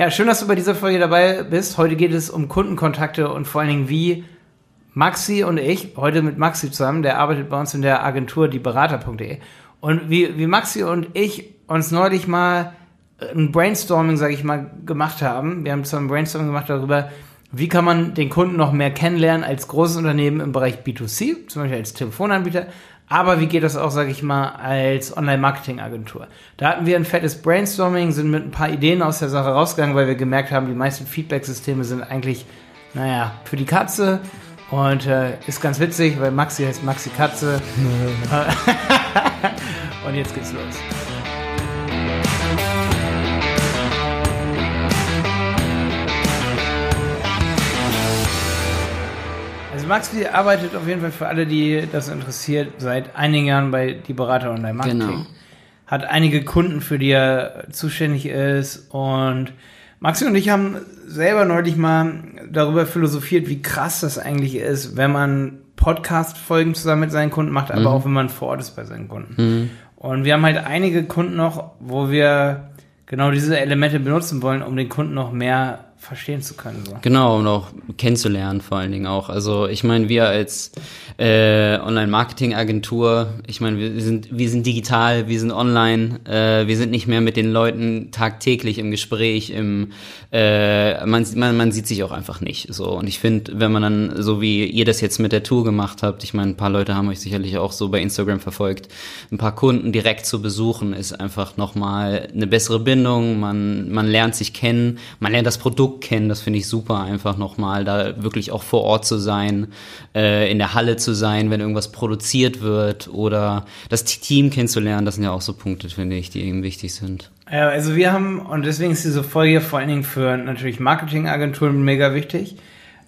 Ja, schön, dass du bei dieser Folge dabei bist. Heute geht es um Kundenkontakte und vor allen Dingen, wie Maxi und ich, heute mit Maxi zusammen, der arbeitet bei uns in der Agentur dieberater.de. Und wie, wie Maxi und ich uns neulich mal ein Brainstorming, sage ich mal, gemacht haben. Wir haben zusammen ein Brainstorming gemacht darüber, wie kann man den Kunden noch mehr kennenlernen als großes Unternehmen im Bereich B2C, zum Beispiel als Telefonanbieter, aber wie geht das auch, sage ich mal, als Online-Marketing-Agentur? Da hatten wir ein fettes Brainstorming, sind mit ein paar Ideen aus der Sache rausgegangen, weil wir gemerkt haben, die meisten Feedback-Systeme sind eigentlich, naja, für die Katze. Und äh, ist ganz witzig, weil Maxi heißt Maxi Katze. Und jetzt geht's los. Maxi arbeitet auf jeden Fall für alle, die das interessiert, seit einigen Jahren bei die Berater Online Marketing. Genau. Hat einige Kunden, für die er zuständig ist. Und Maxi und ich haben selber neulich mal darüber philosophiert, wie krass das eigentlich ist, wenn man Podcast-Folgen zusammen mit seinen Kunden macht, aber mhm. auch wenn man vor Ort ist bei seinen Kunden. Mhm. Und wir haben halt einige Kunden noch, wo wir genau diese Elemente benutzen wollen, um den Kunden noch mehr verstehen zu können. So. Genau, und auch kennenzulernen vor allen Dingen auch. Also ich meine, wir als äh, Online-Marketing-Agentur, ich meine, wir sind, wir sind digital, wir sind online, äh, wir sind nicht mehr mit den Leuten tagtäglich im Gespräch, im äh, man, man, man sieht sich auch einfach nicht. So. Und ich finde, wenn man dann, so wie ihr das jetzt mit der Tour gemacht habt, ich meine, ein paar Leute haben euch sicherlich auch so bei Instagram verfolgt, ein paar Kunden direkt zu besuchen, ist einfach nochmal eine bessere Bindung, man, man lernt sich kennen, man lernt das Produkt Produkt kennen. Das finde ich super, einfach nochmal da wirklich auch vor Ort zu sein, äh, in der Halle zu sein, wenn irgendwas produziert wird oder das Team kennenzulernen. Das sind ja auch so Punkte, finde ich, die eben wichtig sind. Ja, also wir haben, und deswegen ist diese Folge vor allen Dingen für natürlich Marketingagenturen mega wichtig.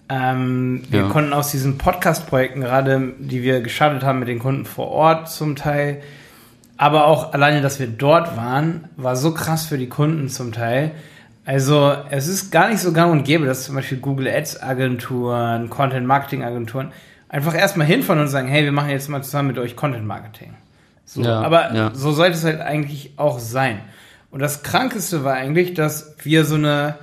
Ähm, wir ja. konnten aus diesen Podcast-Projekten gerade, die wir gestartet haben mit den Kunden vor Ort zum Teil, aber auch alleine, dass wir dort waren, war so krass für die Kunden zum Teil, also es ist gar nicht so gang und gäbe, dass zum Beispiel Google Ads Agenturen, Content Marketing Agenturen einfach erstmal hinfahren und sagen, hey, wir machen jetzt mal zusammen mit euch Content Marketing. So, ja, aber ja. so sollte es halt eigentlich auch sein. Und das Krankeste war eigentlich, dass wir so eine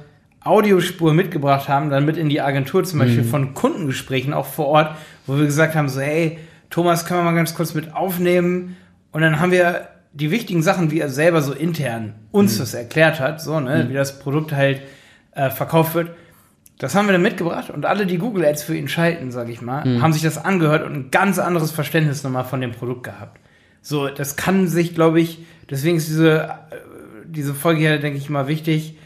Audiospur mitgebracht haben, dann mit in die Agentur zum Beispiel mhm. von Kundengesprächen auch vor Ort, wo wir gesagt haben, so, hey, Thomas, können wir mal ganz kurz mit aufnehmen? Und dann haben wir die wichtigen Sachen, wie er selber so intern uns mhm. das erklärt hat, so, ne, mhm. wie das Produkt halt äh, verkauft wird, das haben wir dann mitgebracht und alle, die Google Ads für ihn schalten, sag ich mal, mhm. haben sich das angehört und ein ganz anderes Verständnis nochmal von dem Produkt gehabt. So, das kann sich, glaube ich, deswegen ist diese, äh, diese Folge hier, denke ich mal, wichtig,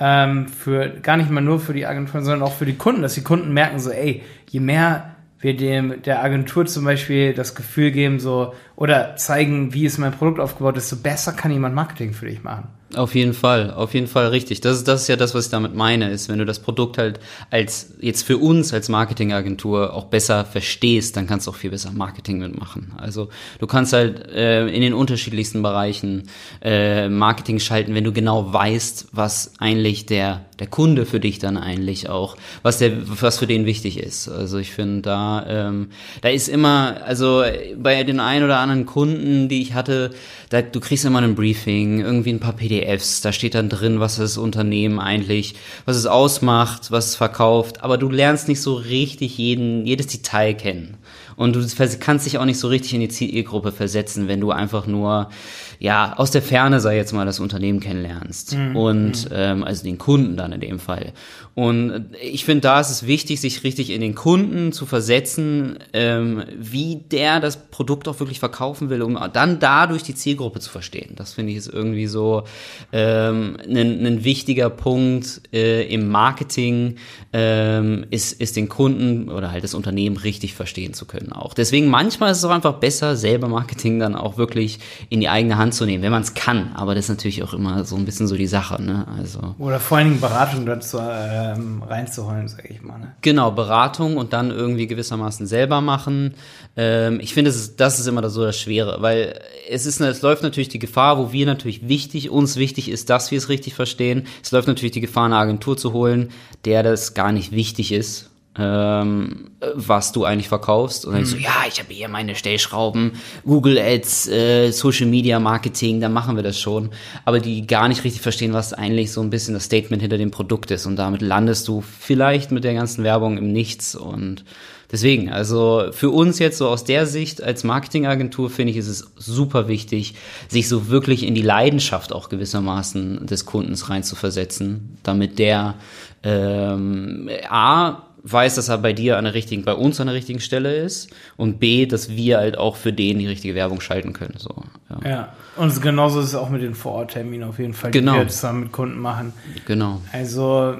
ähm, für, gar nicht mal nur für die Agenturen, sondern auch für die Kunden, dass die Kunden merken so, ey, je mehr wir dem der Agentur zum Beispiel das Gefühl geben, so oder zeigen, wie ist mein Produkt aufgebaut, desto besser kann jemand Marketing für dich machen. Auf jeden Fall, auf jeden Fall richtig. Das ist, das ist ja das, was ich damit meine, ist, wenn du das Produkt halt als, jetzt für uns als Marketingagentur auch besser verstehst, dann kannst du auch viel besser Marketing mitmachen. Also du kannst halt äh, in den unterschiedlichsten Bereichen äh, Marketing schalten, wenn du genau weißt, was eigentlich der, der Kunde für dich dann eigentlich auch, was der, was für den wichtig ist. Also ich finde, da, ähm, da ist immer, also bei den ein oder anderen Kunden, die ich hatte, da, du kriegst immer ein Briefing, irgendwie ein paar PDFs, da steht dann drin, was das Unternehmen eigentlich, was es ausmacht, was es verkauft, aber du lernst nicht so richtig jeden, jedes Detail kennen. Und du kannst dich auch nicht so richtig in die Zielgruppe versetzen, wenn du einfach nur, ja, aus der Ferne, sei jetzt mal, das Unternehmen kennenlernst. Mhm. Und, mhm. ähm, also den Kunden dann in dem Fall. Und ich finde, da ist es wichtig, sich richtig in den Kunden zu versetzen, ähm, wie der das Produkt auch wirklich verkaufen will, um dann dadurch die Zielgruppe zu verstehen. Das finde ich ist irgendwie so ähm, ein, ein wichtiger Punkt äh, im Marketing, ähm, ist, ist den Kunden oder halt das Unternehmen richtig verstehen zu können auch. Deswegen manchmal ist es auch einfach besser, selber Marketing dann auch wirklich in die eigene Hand zu nehmen, wenn man es kann. Aber das ist natürlich auch immer so ein bisschen so die Sache. Ne? Also Oder vor allen Dingen Beratung dazu ähm, reinzuholen, sag ich mal. Ne? Genau, Beratung und dann irgendwie gewissermaßen selber machen. Ähm, ich finde, das ist, das ist immer so das Schwere, weil es ist, es läuft natürlich die Gefahr, wo wir natürlich wichtig, uns wichtig ist, dass wir es richtig verstehen. Es läuft natürlich die Gefahr, eine Agentur zu holen, der das gar nicht wichtig ist ähm, was du eigentlich verkaufst. Und dann mhm. so, ja, ich habe hier meine Stellschrauben, Google Ads, äh, Social Media Marketing, da machen wir das schon. Aber die gar nicht richtig verstehen, was eigentlich so ein bisschen das Statement hinter dem Produkt ist. Und damit landest du vielleicht mit der ganzen Werbung im Nichts. Und deswegen, also für uns jetzt so aus der Sicht als Marketingagentur finde ich, ist es super wichtig, sich so wirklich in die Leidenschaft auch gewissermaßen des Kundens reinzuversetzen, damit der ähm, A, weiß, dass er bei dir an der richtigen, bei uns an der richtigen Stelle ist und B, dass wir halt auch für den die richtige Werbung schalten können. So, ja. ja. und genauso ist es auch mit den Vorortterminen auf jeden Fall, genau. die wir zusammen mit Kunden machen. Genau. Also,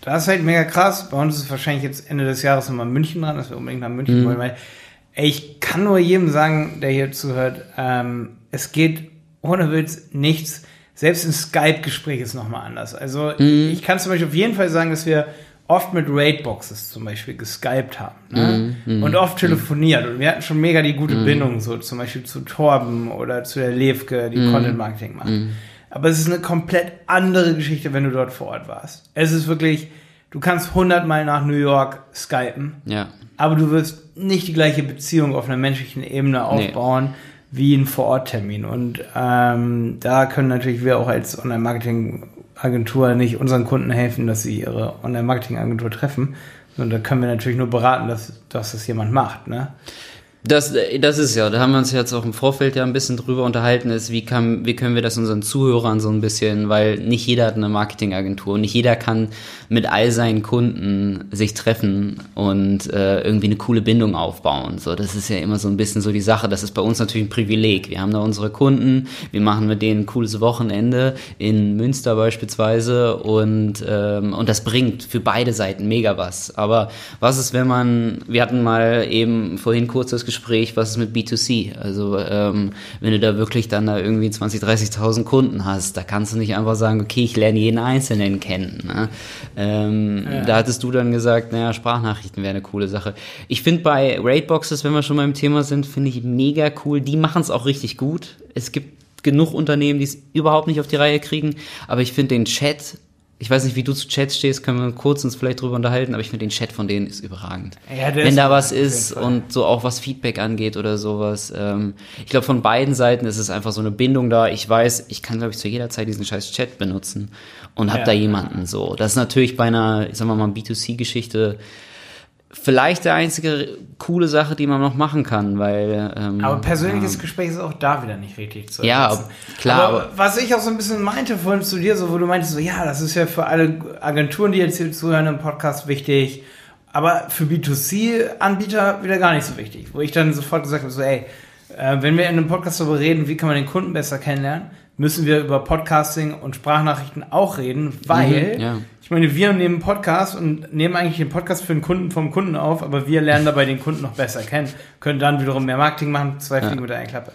das ist halt mega krass. Bei uns ist es wahrscheinlich jetzt Ende des Jahres nochmal München dran, dass wir unbedingt nach München mhm. wollen, weil ey, ich kann nur jedem sagen, der hier zuhört, ähm, es geht ohne Witz nichts. Selbst ein Skype-Gespräch ist nochmal anders. Also, mhm. ich kann zum Beispiel auf jeden Fall sagen, dass wir oft mit Raidboxes zum Beispiel geskypt haben ne? mm, mm, und oft telefoniert und wir hatten schon mega die gute mm. Bindung so zum Beispiel zu Torben oder zu der Levke, die mm. Content Marketing macht. Mm. Aber es ist eine komplett andere Geschichte, wenn du dort vor Ort warst. Es ist wirklich, du kannst hundertmal nach New York skypen, ja. aber du wirst nicht die gleiche Beziehung auf einer menschlichen Ebene aufbauen. Nee. Wie ein Vororttermin. Und ähm, da können natürlich wir auch als Online-Marketing Agentur nicht unseren Kunden helfen, dass sie ihre Online-Marketing-Agentur treffen. Und da können wir natürlich nur beraten, dass, dass das jemand macht. Ne? Das, das ist ja, da haben wir uns jetzt auch im Vorfeld ja ein bisschen drüber unterhalten, ist, wie, kann, wie können wir das unseren Zuhörern so ein bisschen, weil nicht jeder hat eine Marketingagentur und nicht jeder kann mit all seinen Kunden sich treffen und äh, irgendwie eine coole Bindung aufbauen. So, das ist ja immer so ein bisschen so die Sache. Das ist bei uns natürlich ein Privileg. Wir haben da unsere Kunden, wir machen mit denen ein cooles Wochenende in Münster beispielsweise und, ähm, und das bringt für beide Seiten mega was. Aber was ist, wenn man, wir hatten mal eben vorhin kurz das Gespräch, was ist mit B2C? Also ähm, wenn du da wirklich dann da irgendwie 20, 30.000 Kunden hast, da kannst du nicht einfach sagen, okay, ich lerne jeden Einzelnen kennen. Ne? Ähm, ja. Da hattest du dann gesagt, naja, Sprachnachrichten wäre eine coole Sache. Ich finde bei Raidboxes, wenn wir schon mal im Thema sind, finde ich mega cool. Die machen es auch richtig gut. Es gibt genug Unternehmen, die es überhaupt nicht auf die Reihe kriegen, aber ich finde den Chat ich weiß nicht, wie du zu Chats stehst, können wir kurz uns vielleicht drüber unterhalten, aber ich finde den Chat von denen ist überragend. Ja, Wenn ist da was ist und so auch was Feedback angeht oder sowas. Ähm, ich glaube, von beiden Seiten ist es einfach so eine Bindung da. Ich weiß, ich kann, glaube ich, zu jeder Zeit diesen scheiß Chat benutzen und habe ja. da jemanden so. Das ist natürlich bei einer, ich sag mal, mal B2C-Geschichte vielleicht der einzige coole Sache, die man noch machen kann, weil. Ähm, aber persönliches ja. Gespräch ist auch da wieder nicht richtig zu. Ja, klar. Aber, aber, was ich auch so ein bisschen meinte vorhin zu dir, so wo du meintest, so ja, das ist ja für alle Agenturen, die jetzt hier zuhören im Podcast wichtig, aber für B2C-Anbieter wieder gar nicht so wichtig. Wo ich dann sofort gesagt habe, so ey, äh, wenn wir in einem Podcast darüber reden, wie kann man den Kunden besser kennenlernen, müssen wir über Podcasting und Sprachnachrichten auch reden, weil mhm, ja. ich meine, wir nehmen Podcast und nehmen eigentlich den Podcast für den Kunden vom Kunden auf, aber wir lernen dabei den Kunden noch besser kennen, können dann wiederum mehr Marketing machen, zwei Fliegen ja. mit einer Klappe.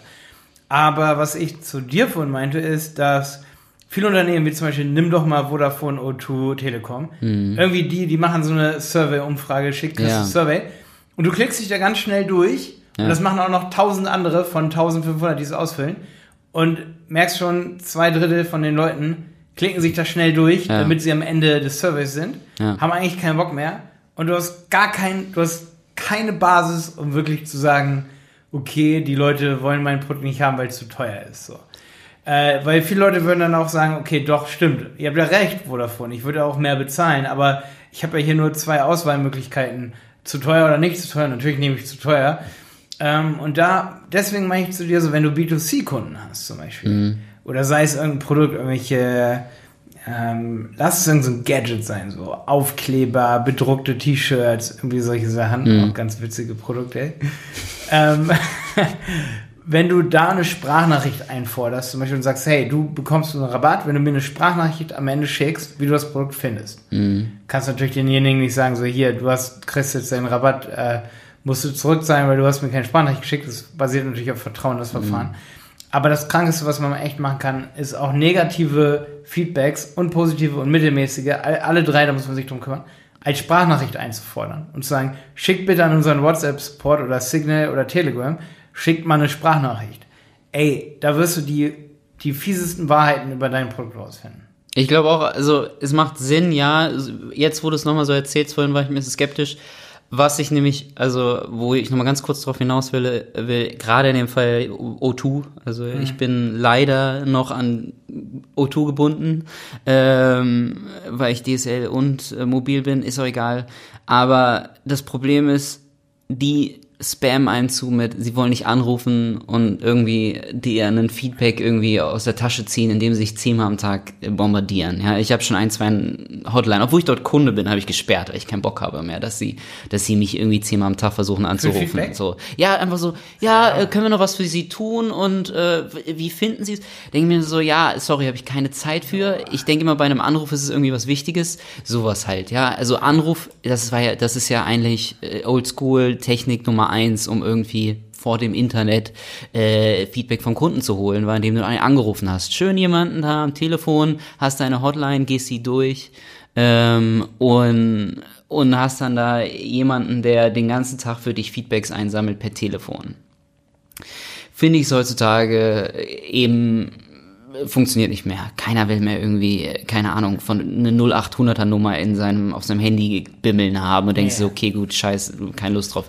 Aber was ich zu dir vorhin meinte, ist, dass viele Unternehmen, wie zum Beispiel, nimm doch mal Vodafone, O2, Telekom, mhm. irgendwie die, die machen so eine Survey-Umfrage, schicken ja. Survey und du klickst dich da ganz schnell durch und das machen auch noch tausend andere von 1500, die es ausfüllen und merkst schon, zwei Drittel von den Leuten klicken sich da schnell durch, ja. damit sie am Ende des Surveys sind, ja. haben eigentlich keinen Bock mehr und du hast gar kein, du hast keine Basis, um wirklich zu sagen, okay, die Leute wollen mein Produkt nicht haben, weil es zu teuer ist. So. Äh, weil viele Leute würden dann auch sagen, okay, doch, stimmt, ihr habt ja recht, wo davon, ich würde auch mehr bezahlen, aber ich habe ja hier nur zwei Auswahlmöglichkeiten, zu teuer oder nicht zu teuer, natürlich nehme ich zu teuer. Ähm, und da, deswegen meine ich zu dir so, wenn du B2C-Kunden hast zum Beispiel, mhm. oder sei es irgendein Produkt, irgendwelche, ähm, lass es irgendein so Gadget sein, so Aufkleber, bedruckte T-Shirts, irgendwie solche Sachen, mhm. auch ganz witzige Produkte. ähm, wenn du da eine Sprachnachricht einforderst, zum Beispiel und sagst, hey, du bekommst einen Rabatt, wenn du mir eine Sprachnachricht am Ende schickst, wie du das Produkt findest. Mhm. Kannst natürlich denjenigen nicht sagen, so hier, du hast, kriegst jetzt deinen Rabatt, äh, musst du zurück sein, weil du hast mir keine Sprachnachricht geschickt. Das basiert natürlich auf Vertrauen, das Verfahren. Mhm. Aber das Krankeste, was man echt machen kann, ist auch negative Feedbacks und positive und mittelmäßige, alle drei, da muss man sich drum kümmern, als Sprachnachricht einzufordern und zu sagen, schickt bitte an unseren WhatsApp-Support oder Signal oder Telegram, schickt mal eine Sprachnachricht. Ey, da wirst du die, die fiesesten Wahrheiten über dein Produkt rausfinden. Ich glaube auch, also es macht Sinn, ja. Jetzt, wo du es nochmal so erzählst, vorhin war ich ein bisschen skeptisch. Was ich nämlich, also wo ich nochmal ganz kurz darauf hinaus will, will gerade in dem Fall O2, also mhm. ich bin leider noch an O2 gebunden, ähm, weil ich DSL und äh, mobil bin, ist auch egal. Aber das Problem ist, die Spam einen zu mit, sie wollen nicht anrufen und irgendwie dir einen Feedback irgendwie aus der Tasche ziehen, indem sie sich zehnmal am Tag bombardieren. Ja, ich habe schon ein, zwei Hotline, obwohl ich dort Kunde bin, habe ich gesperrt, weil ich keinen Bock habe mehr, dass sie, dass sie mich irgendwie zehnmal am Tag versuchen anzurufen. So, ja, einfach so, ja, äh, können wir noch was für sie tun und äh, wie finden sie es? Denke mir so, ja, sorry, habe ich keine Zeit für. Ich denke immer, bei einem Anruf ist es irgendwie was Wichtiges, sowas halt. Ja, also Anruf, das war ja, das ist ja eigentlich äh, Oldschool Technik Nummer eins, um irgendwie vor dem Internet äh, Feedback vom Kunden zu holen, war indem du einen angerufen hast. Schön jemanden da am Telefon, hast deine Hotline, gehst sie durch ähm, und und hast dann da jemanden, der den ganzen Tag für dich Feedbacks einsammelt per Telefon. Finde ich heutzutage eben funktioniert nicht mehr. Keiner will mehr irgendwie, keine Ahnung, von eine 0800er Nummer in seinem, auf seinem Handy bimmeln haben und denkst yeah. so, okay, gut, scheiße, keine Lust drauf.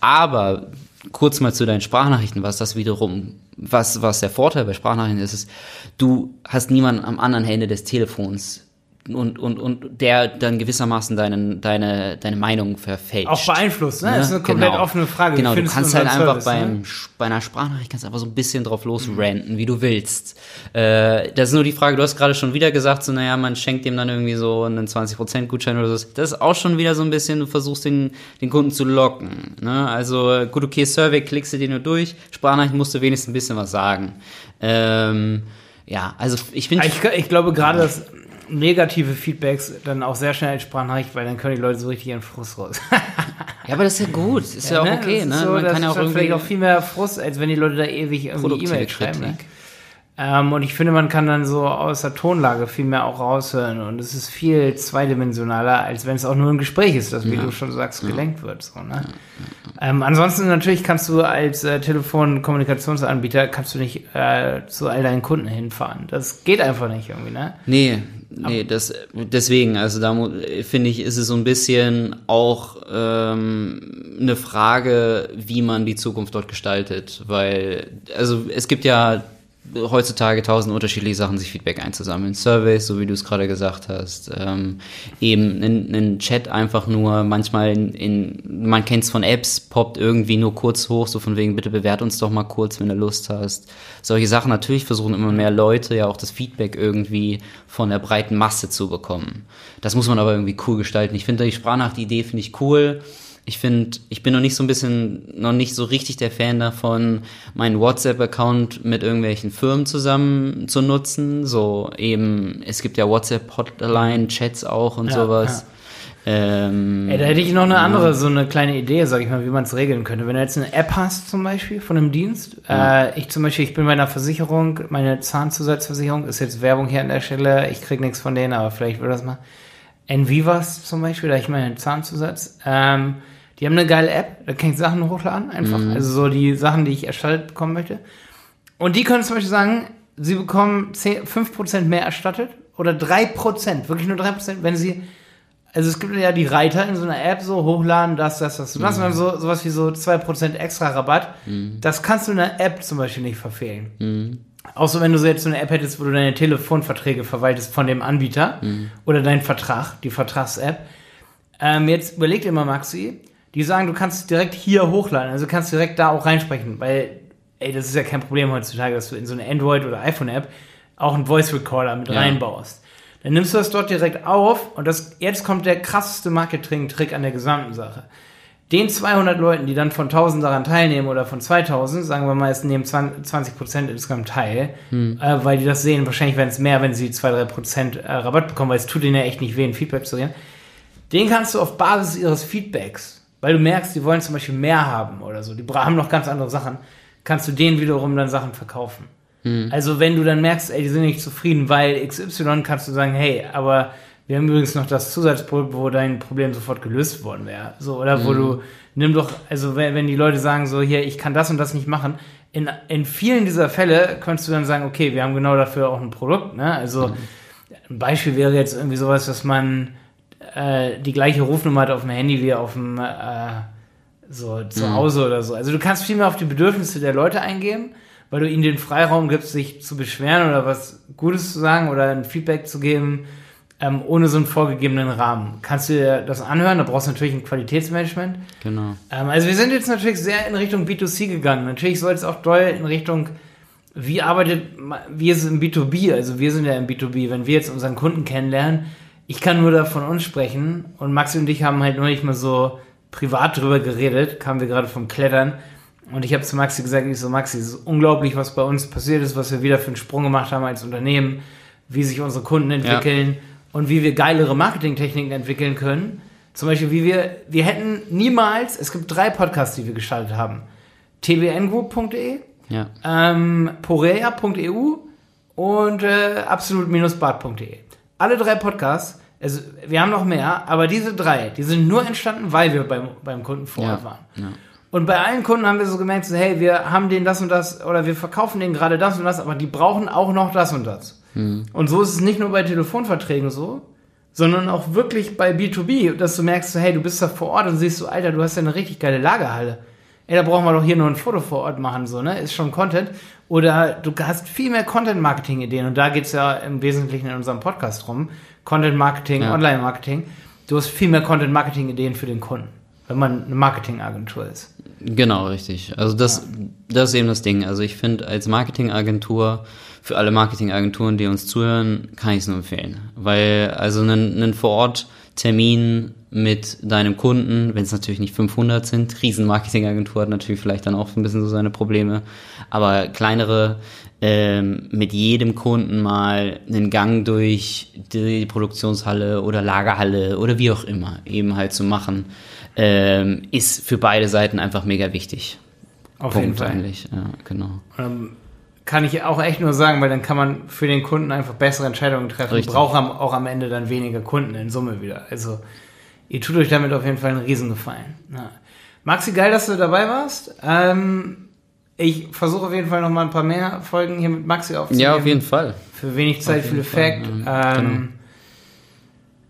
Aber kurz mal zu deinen Sprachnachrichten, was das wiederum, was, was der Vorteil bei Sprachnachrichten ist, ist, du hast niemanden am anderen Ende des Telefons, und, und, und der dann gewissermaßen deinen, deine, deine Meinung verfälscht. Auch beeinflusst, ne? Das ist eine komplett genau. offene Frage. Genau, du kannst halt einfach Service, beim, ne? bei einer Sprachnachricht kannst einfach so ein bisschen drauf losranten, mhm. wie du willst. Äh, das ist nur die Frage, du hast gerade schon wieder gesagt, so, naja, man schenkt dem dann irgendwie so einen 20% Gutschein oder so. Das ist auch schon wieder so ein bisschen, du versuchst den, den Kunden zu locken. Ne? Also, gut, okay, Survey, klickst du dir nur durch, Sprachnachricht musst du wenigstens ein bisschen was sagen. Ähm, ja, also ich finde. Ich, ich glaube gerade, dass negative Feedbacks dann auch sehr schnell Sprachnachricht, weil dann können die Leute so richtig ihren Frust raus. ja, aber das ist ja gut, ist ja, ja auch ne? okay, ne? So, Man kann ja auch irgendwie vielleicht auch viel mehr Frust, als wenn die Leute da ewig irgendwie E-Mail schreiben. Ne? Ähm, und ich finde, man kann dann so aus der Tonlage viel mehr auch raushören und es ist viel zweidimensionaler, als wenn es auch nur ein Gespräch ist, das, wie ja. du schon sagst, gelenkt wird. So, ne? Ähm, ansonsten natürlich kannst du als äh, Telefonkommunikationsanbieter kannst du nicht äh, zu all deinen Kunden hinfahren. Das geht einfach nicht irgendwie, ne? Nee, Nee, das, deswegen, also da finde ich, ist es so ein bisschen auch ähm, eine Frage, wie man die Zukunft dort gestaltet. Weil, also es gibt ja heutzutage tausend unterschiedliche Sachen, sich Feedback einzusammeln. Surveys, so wie du es gerade gesagt hast. Ähm, eben einen Chat einfach nur, manchmal in, in man kennt es von Apps, poppt irgendwie nur kurz hoch, so von wegen, bitte bewert uns doch mal kurz, wenn du Lust hast. Solche Sachen, natürlich versuchen immer mehr Leute ja auch das Feedback irgendwie von der breiten Masse zu bekommen. Das muss man aber irgendwie cool gestalten. Ich finde die Sprachnachricht-Idee finde ich cool ich finde, ich bin noch nicht so ein bisschen, noch nicht so richtig der Fan davon, meinen WhatsApp-Account mit irgendwelchen Firmen zusammen zu nutzen. So eben, es gibt ja WhatsApp-Hotline-Chats auch und ja, sowas. Ja. Ähm, Ey, da hätte ich noch eine andere, so eine kleine Idee, sag ich mal, wie man es regeln könnte. Wenn du jetzt eine App hast, zum Beispiel, von einem Dienst, ja. äh, ich zum Beispiel, ich bin bei einer Versicherung, meine Zahnzusatzversicherung, ist jetzt Werbung hier an der Stelle, ich krieg nichts von denen, aber vielleicht will das mal. Envivas zum Beispiel, da ich meine Zahnzusatz, ähm, die haben eine geile App, da kann ich Sachen hochladen, einfach. Mhm. Also so die Sachen, die ich erstattet bekommen möchte. Und die können zum Beispiel sagen, sie bekommen 10, 5% mehr erstattet oder 3%, wirklich nur 3%, wenn sie, also es gibt ja die Reiter in so einer App, so hochladen, das, das, das, das, mhm. und dann so, sowas wie so 2% extra Rabatt. Mhm. Das kannst du in der App zum Beispiel nicht verfehlen. Mhm. Außer wenn du so jetzt so eine App hättest, wo du deine Telefonverträge verwaltest von dem Anbieter mhm. oder deinen Vertrag, die Vertrags-App. Ähm, jetzt überleg dir mal, Maxi, die sagen, du kannst direkt hier hochladen, also kannst direkt da auch reinsprechen, weil, ey, das ist ja kein Problem heutzutage, dass du in so eine Android- oder iPhone-App auch einen Voice Recorder mit ja. reinbaust. Dann nimmst du das dort direkt auf und das, jetzt kommt der krasseste Marketing-Trick an der gesamten Sache. Den 200 Leuten, die dann von 1000 daran teilnehmen oder von 2000, sagen wir mal, es nehmen 20 Prozent insgesamt teil, hm. äh, weil die das sehen, wahrscheinlich werden es mehr, wenn sie 2-3 Prozent äh, Rabatt bekommen, weil es tut ihnen ja echt nicht weh, ein Feedback zu sehen. Den kannst du auf Basis ihres Feedbacks weil du merkst, die wollen zum Beispiel mehr haben oder so, die haben noch ganz andere Sachen, kannst du denen wiederum dann Sachen verkaufen. Mhm. Also wenn du dann merkst, ey, die sind nicht zufrieden, weil XY, kannst du sagen, hey, aber wir haben übrigens noch das Zusatzprodukt, wo dein Problem sofort gelöst worden wäre. So, oder mhm. wo du, nimm doch, also wenn, wenn die Leute sagen so, hier, ich kann das und das nicht machen, in, in vielen dieser Fälle könntest du dann sagen, okay, wir haben genau dafür auch ein Produkt, ne? Also, mhm ein Beispiel wäre jetzt irgendwie sowas, dass man äh, die gleiche Rufnummer hat auf dem Handy wie auf dem äh, so zu mhm. Hause oder so. Also du kannst viel mehr auf die Bedürfnisse der Leute eingehen, weil du ihnen den Freiraum gibst, sich zu beschweren oder was Gutes zu sagen oder ein Feedback zu geben, ähm, ohne so einen vorgegebenen Rahmen. Kannst du dir das anhören? Da brauchst du natürlich ein Qualitätsmanagement. Genau. Ähm, also wir sind jetzt natürlich sehr in Richtung B2C gegangen. Natürlich soll es auch doll in Richtung wie arbeitet, wir sind im B2B, also wir sind ja im B2B, wenn wir jetzt unseren Kunden kennenlernen, ich kann nur da von uns sprechen und Maxi und ich haben halt nur nicht mal so privat drüber geredet, kamen wir gerade vom Klettern. Und ich habe zu Maxi gesagt, ich so, Maxi, es ist unglaublich, was bei uns passiert ist, was wir wieder für einen Sprung gemacht haben als Unternehmen, wie sich unsere Kunden entwickeln ja. und wie wir geilere Marketingtechniken entwickeln können. Zum Beispiel, wie wir, wir hätten niemals, es gibt drei Podcasts, die wir gestaltet haben. tbngroup.de, ja. ähm, porea.eu und äh, absolut-bad.de. Alle drei Podcasts also wir haben noch mehr, aber diese drei, die sind nur entstanden, weil wir beim, beim Kunden vor Ort ja, waren. Ja. Und bei allen Kunden haben wir so gemerkt, so, hey, wir haben denen das und das oder wir verkaufen denen gerade das und das, aber die brauchen auch noch das und das. Mhm. Und so ist es nicht nur bei Telefonverträgen so, sondern auch wirklich bei B2B, dass du merkst, so, hey, du bist da vor Ort und siehst so, Alter, du hast ja eine richtig geile Lagerhalle. Ey, da brauchen wir doch hier nur ein Foto vor Ort machen, so, ne? Ist schon Content. Oder du hast viel mehr Content-Marketing-Ideen und da geht's ja im Wesentlichen in unserem Podcast drum. Content Marketing, ja. Online Marketing. Du hast viel mehr Content Marketing Ideen für den Kunden, wenn man eine Marketingagentur ist. Genau, richtig. Also das, ja. das ist eben das Ding. Also ich finde als Marketingagentur, für alle Marketingagenturen, die uns zuhören, kann ich es nur empfehlen. Weil also einen, einen Vor-Ort-Termin mit deinem Kunden, wenn es natürlich nicht 500 sind, Riesenmarketingagentur hat natürlich vielleicht dann auch ein bisschen so seine Probleme, aber kleinere ähm, mit jedem Kunden mal einen Gang durch die Produktionshalle oder Lagerhalle oder wie auch immer eben halt zu machen, ähm, ist für beide Seiten einfach mega wichtig. Auf Punkt jeden Fall. Eigentlich. Ja, genau. Ähm, kann ich auch echt nur sagen, weil dann kann man für den Kunden einfach bessere Entscheidungen treffen Richtig. braucht auch am Ende dann weniger Kunden in Summe wieder. Also ihr tut euch damit auf jeden Fall einen Riesengefallen. Ja. Maxi, geil, dass du dabei warst. Ähm, ich versuche auf jeden Fall noch mal ein paar mehr Folgen hier mit Maxi aufzunehmen. Ja, auf jeden Fall. Für wenig Zeit, viel Effekt. Ähm, genau.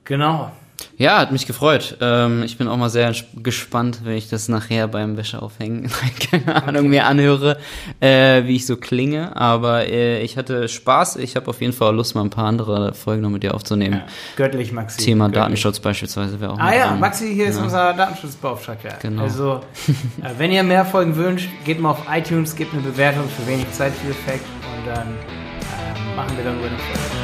genau. Ja, hat mich gefreut. Ähm, ich bin auch mal sehr gespannt, wenn ich das nachher beim Wäscheaufhängen, keine Ahnung, mir anhöre, äh, wie ich so klinge. Aber äh, ich hatte Spaß. Ich habe auf jeden Fall Lust, mal ein paar andere Folgen noch mit dir aufzunehmen. Ja. Göttlich, Maxi. Thema Göttlich. Datenschutz beispielsweise wäre auch Ah ja, dran. Maxi hier ja. ist unser Datenschutzbeauftragter. Genau. Also, äh, wenn ihr mehr Folgen wünscht, geht mal auf iTunes, gebt eine Bewertung für wenig Zeit, viel Effekt und dann äh, machen wir darüber eine Folge.